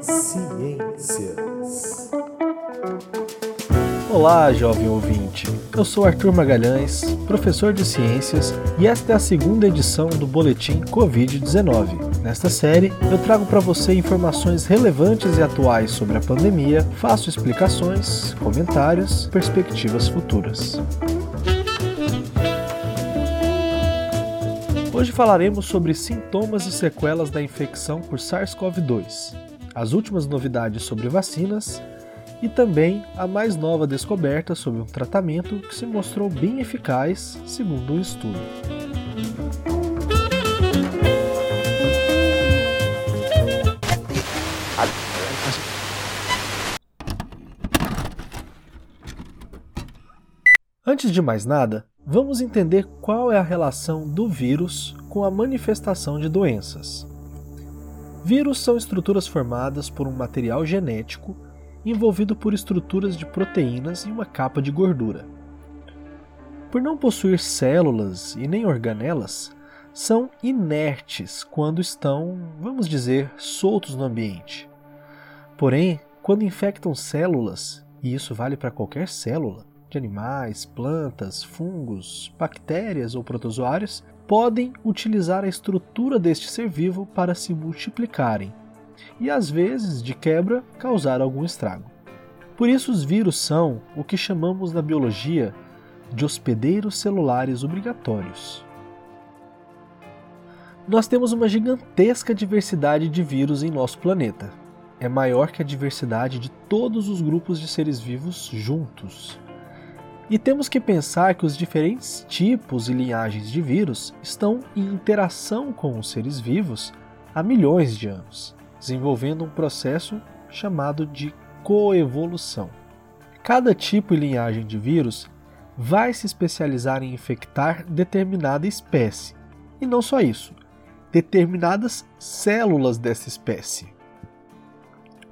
Ciências. Olá, jovem ouvinte. Eu sou Arthur Magalhães, professor de ciências, e esta é a segunda edição do boletim COVID-19. Nesta série, eu trago para você informações relevantes e atuais sobre a pandemia, faço explicações, comentários, perspectivas futuras. Hoje falaremos sobre sintomas e sequelas da infecção por SARS-CoV-2, as últimas novidades sobre vacinas e também a mais nova descoberta sobre um tratamento que se mostrou bem eficaz, segundo um estudo. Antes de mais nada, Vamos entender qual é a relação do vírus com a manifestação de doenças. Vírus são estruturas formadas por um material genético envolvido por estruturas de proteínas e uma capa de gordura. Por não possuir células e nem organelas, são inertes quando estão, vamos dizer, soltos no ambiente. Porém, quando infectam células, e isso vale para qualquer célula, de animais, plantas, fungos, bactérias ou protozoários podem utilizar a estrutura deste ser vivo para se multiplicarem e, às vezes, de quebra, causar algum estrago. Por isso, os vírus são o que chamamos na biologia de hospedeiros celulares obrigatórios. Nós temos uma gigantesca diversidade de vírus em nosso planeta. É maior que a diversidade de todos os grupos de seres vivos juntos. E temos que pensar que os diferentes tipos e linhagens de vírus estão em interação com os seres vivos há milhões de anos, desenvolvendo um processo chamado de coevolução. Cada tipo e linhagem de vírus vai se especializar em infectar determinada espécie, e não só isso, determinadas células dessa espécie.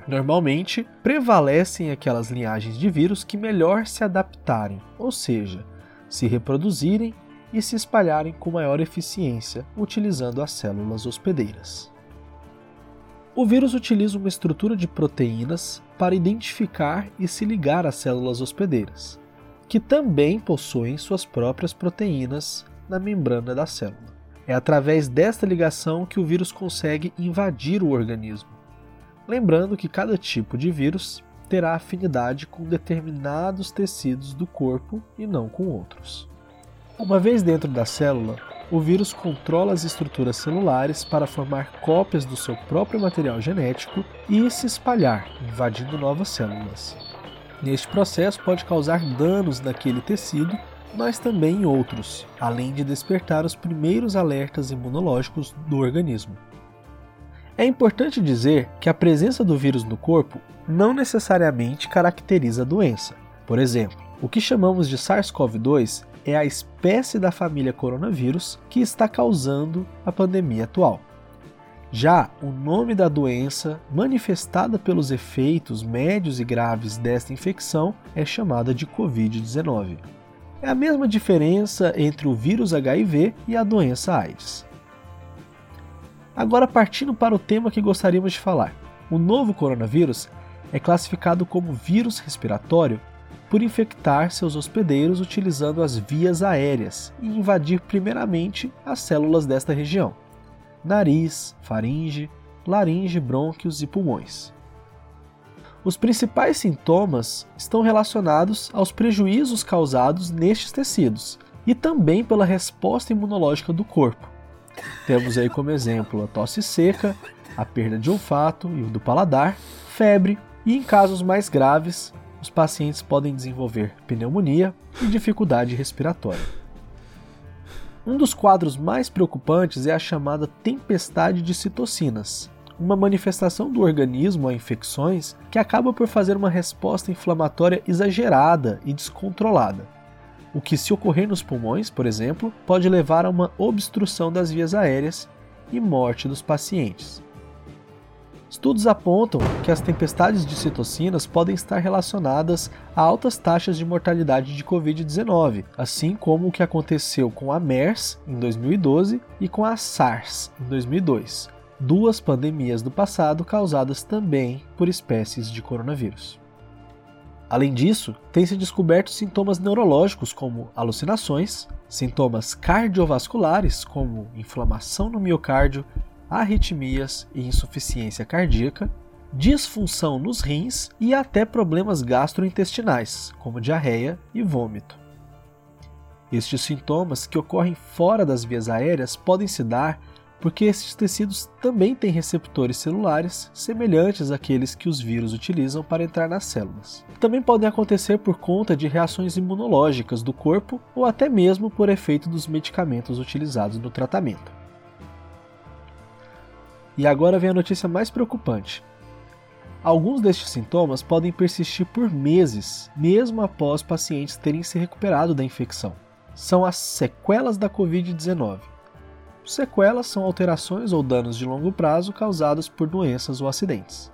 Normalmente, prevalecem aquelas linhagens de vírus que melhor se adaptarem, ou seja, se reproduzirem e se espalharem com maior eficiência, utilizando as células hospedeiras. O vírus utiliza uma estrutura de proteínas para identificar e se ligar às células hospedeiras, que também possuem suas próprias proteínas na membrana da célula. É através desta ligação que o vírus consegue invadir o organismo Lembrando que cada tipo de vírus terá afinidade com determinados tecidos do corpo e não com outros. Uma vez dentro da célula, o vírus controla as estruturas celulares para formar cópias do seu próprio material genético e se espalhar, invadindo novas células. Neste processo, pode causar danos naquele tecido, mas também em outros, além de despertar os primeiros alertas imunológicos do organismo. É importante dizer que a presença do vírus no corpo não necessariamente caracteriza a doença. Por exemplo, o que chamamos de SARS-CoV-2 é a espécie da família coronavírus que está causando a pandemia atual. Já o nome da doença, manifestada pelos efeitos médios e graves desta infecção, é chamada de Covid-19. É a mesma diferença entre o vírus HIV e a doença AIDS. Agora, partindo para o tema que gostaríamos de falar. O novo coronavírus é classificado como vírus respiratório por infectar seus hospedeiros utilizando as vias aéreas e invadir primeiramente as células desta região: nariz, faringe, laringe, brônquios e pulmões. Os principais sintomas estão relacionados aos prejuízos causados nestes tecidos e também pela resposta imunológica do corpo, temos aí como exemplo a tosse seca, a perda de olfato e do paladar, febre e, em casos mais graves, os pacientes podem desenvolver pneumonia e dificuldade respiratória. Um dos quadros mais preocupantes é a chamada tempestade de citocinas, uma manifestação do organismo a infecções que acaba por fazer uma resposta inflamatória exagerada e descontrolada o que, se ocorrer nos pulmões, por exemplo, pode levar a uma obstrução das vias aéreas e morte dos pacientes. Estudos apontam que as tempestades de citocinas podem estar relacionadas a altas taxas de mortalidade de Covid-19, assim como o que aconteceu com a MERS em 2012 e com a SARS em 2002, duas pandemias do passado causadas também por espécies de coronavírus. Além disso, tem-se descoberto sintomas neurológicos como alucinações, sintomas cardiovasculares como inflamação no miocárdio, arritmias e insuficiência cardíaca, disfunção nos rins e até problemas gastrointestinais, como diarreia e vômito. Estes sintomas, que ocorrem fora das vias aéreas, podem se dar porque esses tecidos também têm receptores celulares semelhantes àqueles que os vírus utilizam para entrar nas células. Também podem acontecer por conta de reações imunológicas do corpo ou até mesmo por efeito dos medicamentos utilizados no tratamento. E agora vem a notícia mais preocupante. Alguns destes sintomas podem persistir por meses, mesmo após pacientes terem se recuperado da infecção. São as sequelas da Covid-19 Sequelas são alterações ou danos de longo prazo causados por doenças ou acidentes.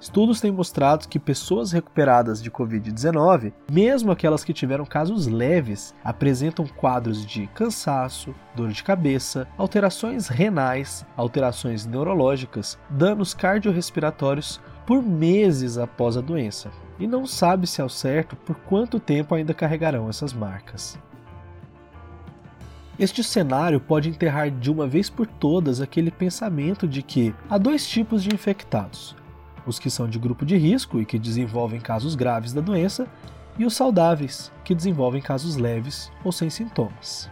Estudos têm mostrado que pessoas recuperadas de Covid-19, mesmo aquelas que tiveram casos leves, apresentam quadros de cansaço, dor de cabeça, alterações renais, alterações neurológicas, danos cardiorrespiratórios por meses após a doença. E não sabe-se ao certo por quanto tempo ainda carregarão essas marcas. Este cenário pode enterrar de uma vez por todas aquele pensamento de que há dois tipos de infectados: os que são de grupo de risco e que desenvolvem casos graves da doença, e os saudáveis, que desenvolvem casos leves ou sem sintomas.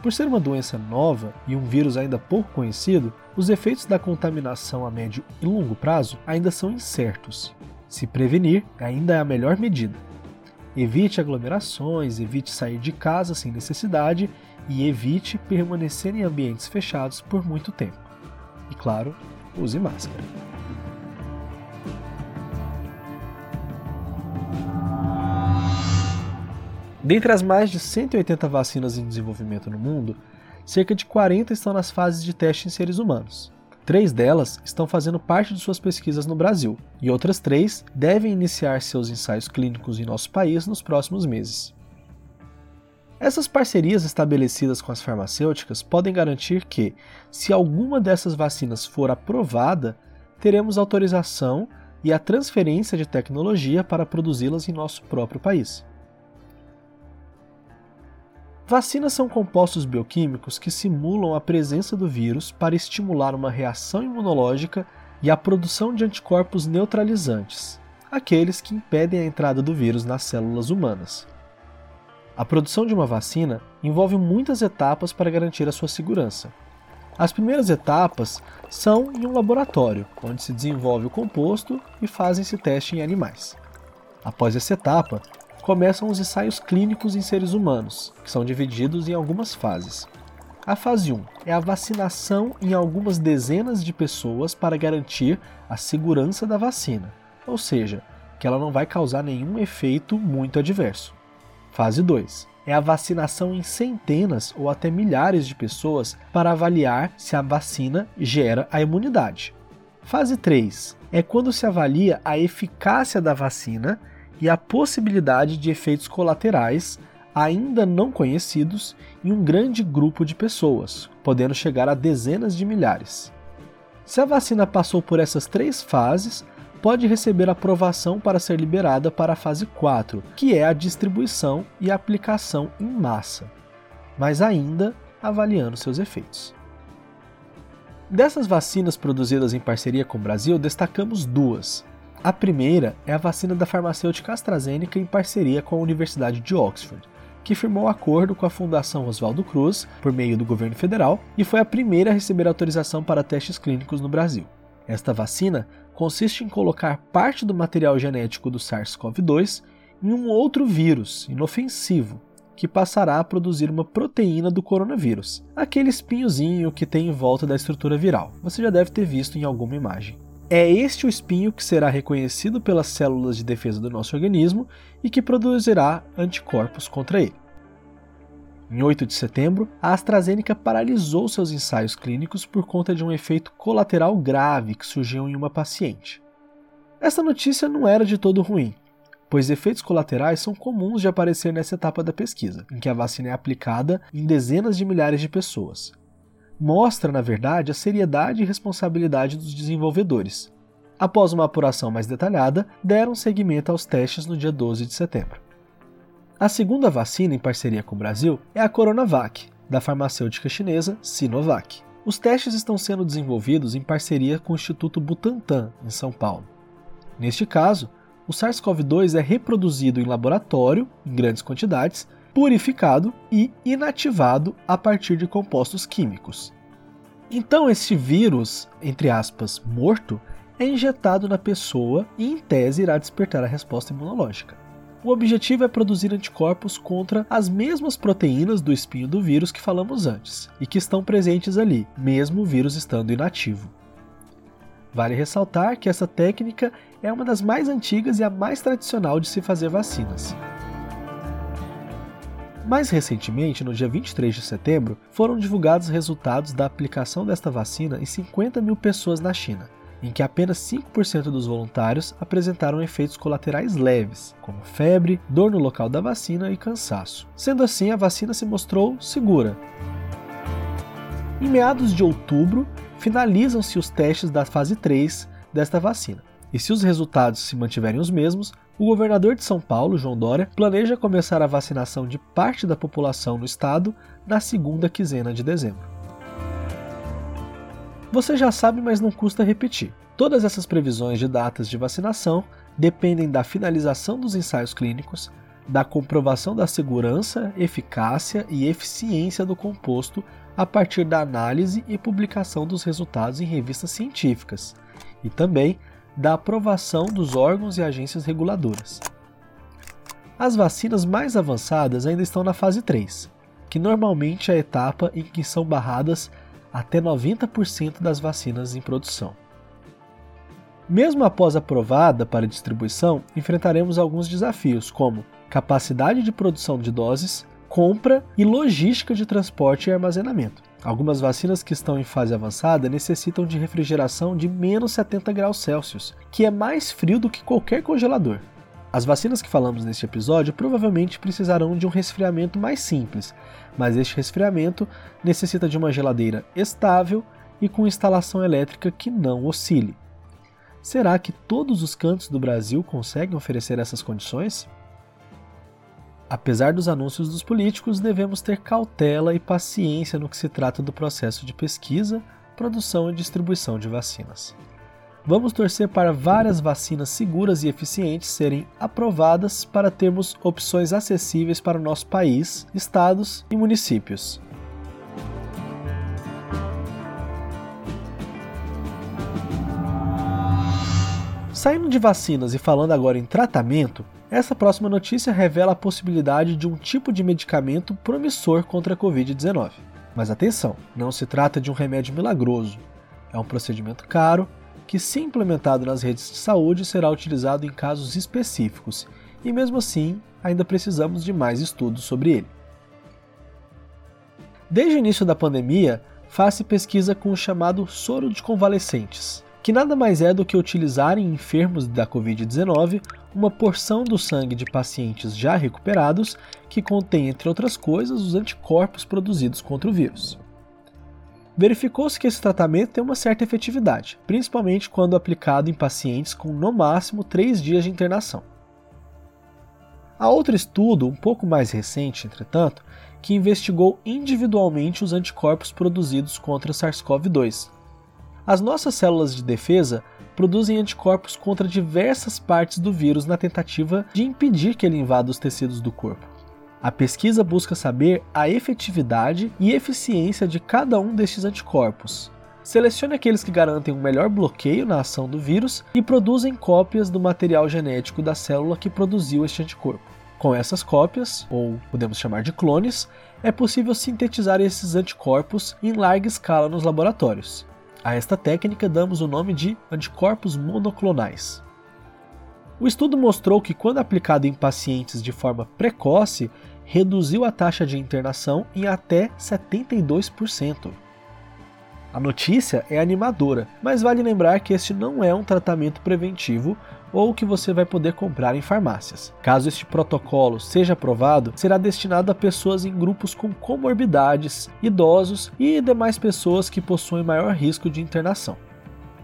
Por ser uma doença nova e um vírus ainda pouco conhecido, os efeitos da contaminação a médio e longo prazo ainda são incertos. Se prevenir ainda é a melhor medida. Evite aglomerações, evite sair de casa sem necessidade e evite permanecer em ambientes fechados por muito tempo. E claro, use máscara. Dentre as mais de 180 vacinas em desenvolvimento no mundo, cerca de 40 estão nas fases de teste em seres humanos. Três delas estão fazendo parte de suas pesquisas no Brasil, e outras três devem iniciar seus ensaios clínicos em nosso país nos próximos meses. Essas parcerias estabelecidas com as farmacêuticas podem garantir que, se alguma dessas vacinas for aprovada, teremos autorização e a transferência de tecnologia para produzi-las em nosso próprio país. Vacinas são compostos bioquímicos que simulam a presença do vírus para estimular uma reação imunológica e a produção de anticorpos neutralizantes, aqueles que impedem a entrada do vírus nas células humanas. A produção de uma vacina envolve muitas etapas para garantir a sua segurança. As primeiras etapas são em um laboratório, onde se desenvolve o composto e fazem-se testes em animais. Após essa etapa, começam os ensaios clínicos em seres humanos, que são divididos em algumas fases. A fase 1 é a vacinação em algumas dezenas de pessoas para garantir a segurança da vacina, ou seja, que ela não vai causar nenhum efeito muito adverso. Fase 2 é a vacinação em centenas ou até milhares de pessoas para avaliar se a vacina gera a imunidade. Fase 3 é quando se avalia a eficácia da vacina e a possibilidade de efeitos colaterais ainda não conhecidos em um grande grupo de pessoas, podendo chegar a dezenas de milhares. Se a vacina passou por essas três fases, pode receber aprovação para ser liberada para a fase 4, que é a distribuição e aplicação em massa, mas ainda avaliando seus efeitos. Dessas vacinas produzidas em parceria com o Brasil, destacamos duas, a primeira é a vacina da farmacêutica AstraZeneca em parceria com a Universidade de Oxford, que firmou acordo com a Fundação Oswaldo Cruz, por meio do governo federal, e foi a primeira a receber autorização para testes clínicos no Brasil. Esta vacina consiste em colocar parte do material genético do SARS-CoV-2 em um outro vírus inofensivo, que passará a produzir uma proteína do coronavírus, aquele espinhozinho que tem em volta da estrutura viral. Você já deve ter visto em alguma imagem. É este o espinho que será reconhecido pelas células de defesa do nosso organismo e que produzirá anticorpos contra ele. Em 8 de setembro, a AstraZeneca paralisou seus ensaios clínicos por conta de um efeito colateral grave que surgiu em uma paciente. Essa notícia não era de todo ruim, pois efeitos colaterais são comuns de aparecer nessa etapa da pesquisa, em que a vacina é aplicada em dezenas de milhares de pessoas. Mostra, na verdade, a seriedade e responsabilidade dos desenvolvedores. Após uma apuração mais detalhada, deram seguimento aos testes no dia 12 de setembro. A segunda vacina em parceria com o Brasil é a Coronavac, da farmacêutica chinesa Sinovac. Os testes estão sendo desenvolvidos em parceria com o Instituto Butantan, em São Paulo. Neste caso, o SARS-CoV-2 é reproduzido em laboratório, em grandes quantidades, purificado e inativado a partir de compostos químicos. Então, esse vírus, entre aspas, morto, é injetado na pessoa e, em tese, irá despertar a resposta imunológica. O objetivo é produzir anticorpos contra as mesmas proteínas do espinho do vírus que falamos antes e que estão presentes ali, mesmo o vírus estando inativo. Vale ressaltar que essa técnica é uma das mais antigas e a mais tradicional de se fazer vacinas. Mais recentemente, no dia 23 de setembro, foram divulgados resultados da aplicação desta vacina em 50 mil pessoas na China, em que apenas 5% dos voluntários apresentaram efeitos colaterais leves, como febre, dor no local da vacina e cansaço. Sendo assim, a vacina se mostrou segura. Em meados de outubro, finalizam-se os testes da fase 3 desta vacina. E se os resultados se mantiverem os mesmos, o governador de São Paulo, João Dória, planeja começar a vacinação de parte da população no estado na segunda quinzena de dezembro. Você já sabe, mas não custa repetir. Todas essas previsões de datas de vacinação dependem da finalização dos ensaios clínicos, da comprovação da segurança, eficácia e eficiência do composto a partir da análise e publicação dos resultados em revistas científicas, e também da aprovação dos órgãos e agências reguladoras. As vacinas mais avançadas ainda estão na fase 3, que normalmente é a etapa em que são barradas até 90% das vacinas em produção. Mesmo após aprovada para distribuição, enfrentaremos alguns desafios, como capacidade de produção de doses, compra e logística de transporte e armazenamento. Algumas vacinas que estão em fase avançada necessitam de refrigeração de menos 70 graus Celsius, que é mais frio do que qualquer congelador. As vacinas que falamos neste episódio provavelmente precisarão de um resfriamento mais simples, mas este resfriamento necessita de uma geladeira estável e com instalação elétrica que não oscile. Será que todos os cantos do Brasil conseguem oferecer essas condições? Apesar dos anúncios dos políticos, devemos ter cautela e paciência no que se trata do processo de pesquisa, produção e distribuição de vacinas. Vamos torcer para várias vacinas seguras e eficientes serem aprovadas para termos opções acessíveis para o nosso país, estados e municípios. Saindo de vacinas e falando agora em tratamento, essa próxima notícia revela a possibilidade de um tipo de medicamento promissor contra a Covid-19. Mas atenção, não se trata de um remédio milagroso. É um procedimento caro que, se implementado nas redes de saúde, será utilizado em casos específicos, e mesmo assim, ainda precisamos de mais estudos sobre ele. Desde o início da pandemia, faz-se pesquisa com o chamado soro de convalescentes, que nada mais é do que utilizar em enfermos da Covid-19 uma porção do sangue de pacientes já recuperados que contém, entre outras coisas, os anticorpos produzidos contra o vírus. Verificou-se que esse tratamento tem uma certa efetividade, principalmente quando aplicado em pacientes com no máximo 3 dias de internação. Há outro estudo, um pouco mais recente, entretanto, que investigou individualmente os anticorpos produzidos contra SARS-CoV-2, as nossas células de defesa produzem anticorpos contra diversas partes do vírus na tentativa de impedir que ele invada os tecidos do corpo. A pesquisa busca saber a efetividade e eficiência de cada um destes anticorpos. Selecione aqueles que garantem um melhor bloqueio na ação do vírus e produzem cópias do material genético da célula que produziu este anticorpo. Com essas cópias, ou podemos chamar de clones, é possível sintetizar esses anticorpos em larga escala nos laboratórios. A esta técnica damos o nome de anticorpos monoclonais. O estudo mostrou que, quando aplicado em pacientes de forma precoce, reduziu a taxa de internação em até 72%. A notícia é animadora, mas vale lembrar que este não é um tratamento preventivo ou que você vai poder comprar em farmácias. Caso este protocolo seja aprovado, será destinado a pessoas em grupos com comorbidades, idosos e demais pessoas que possuem maior risco de internação.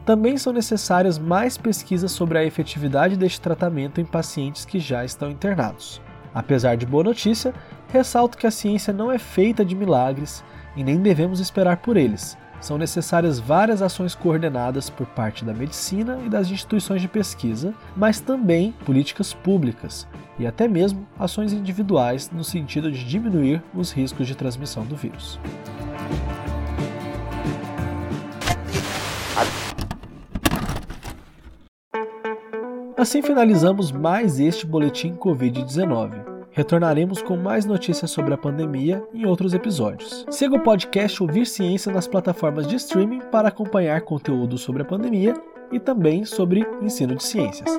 Também são necessárias mais pesquisas sobre a efetividade deste tratamento em pacientes que já estão internados. Apesar de boa notícia, ressalto que a ciência não é feita de milagres e nem devemos esperar por eles. São necessárias várias ações coordenadas por parte da medicina e das instituições de pesquisa, mas também políticas públicas e até mesmo ações individuais no sentido de diminuir os riscos de transmissão do vírus. Assim finalizamos mais este boletim Covid-19. Retornaremos com mais notícias sobre a pandemia em outros episódios. Siga o podcast Ouvir Ciência nas plataformas de streaming para acompanhar conteúdo sobre a pandemia e também sobre ensino de ciências.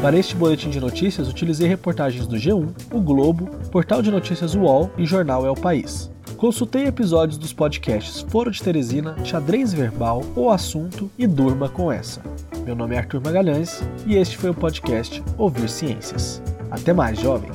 Para este boletim de notícias, utilizei reportagens do G1, o Globo, Portal de Notícias UOL e Jornal É o País. Consultei episódios dos podcasts Foro de Teresina, Xadrez Verbal, O Assunto e Durma com Essa. Meu nome é Arthur Magalhães e este foi o podcast Ouvir Ciências. Até mais, jovem!